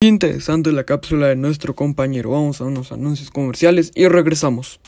Interesante la cápsula de nuestro compañero. Vamos a unos anuncios comerciales y regresamos.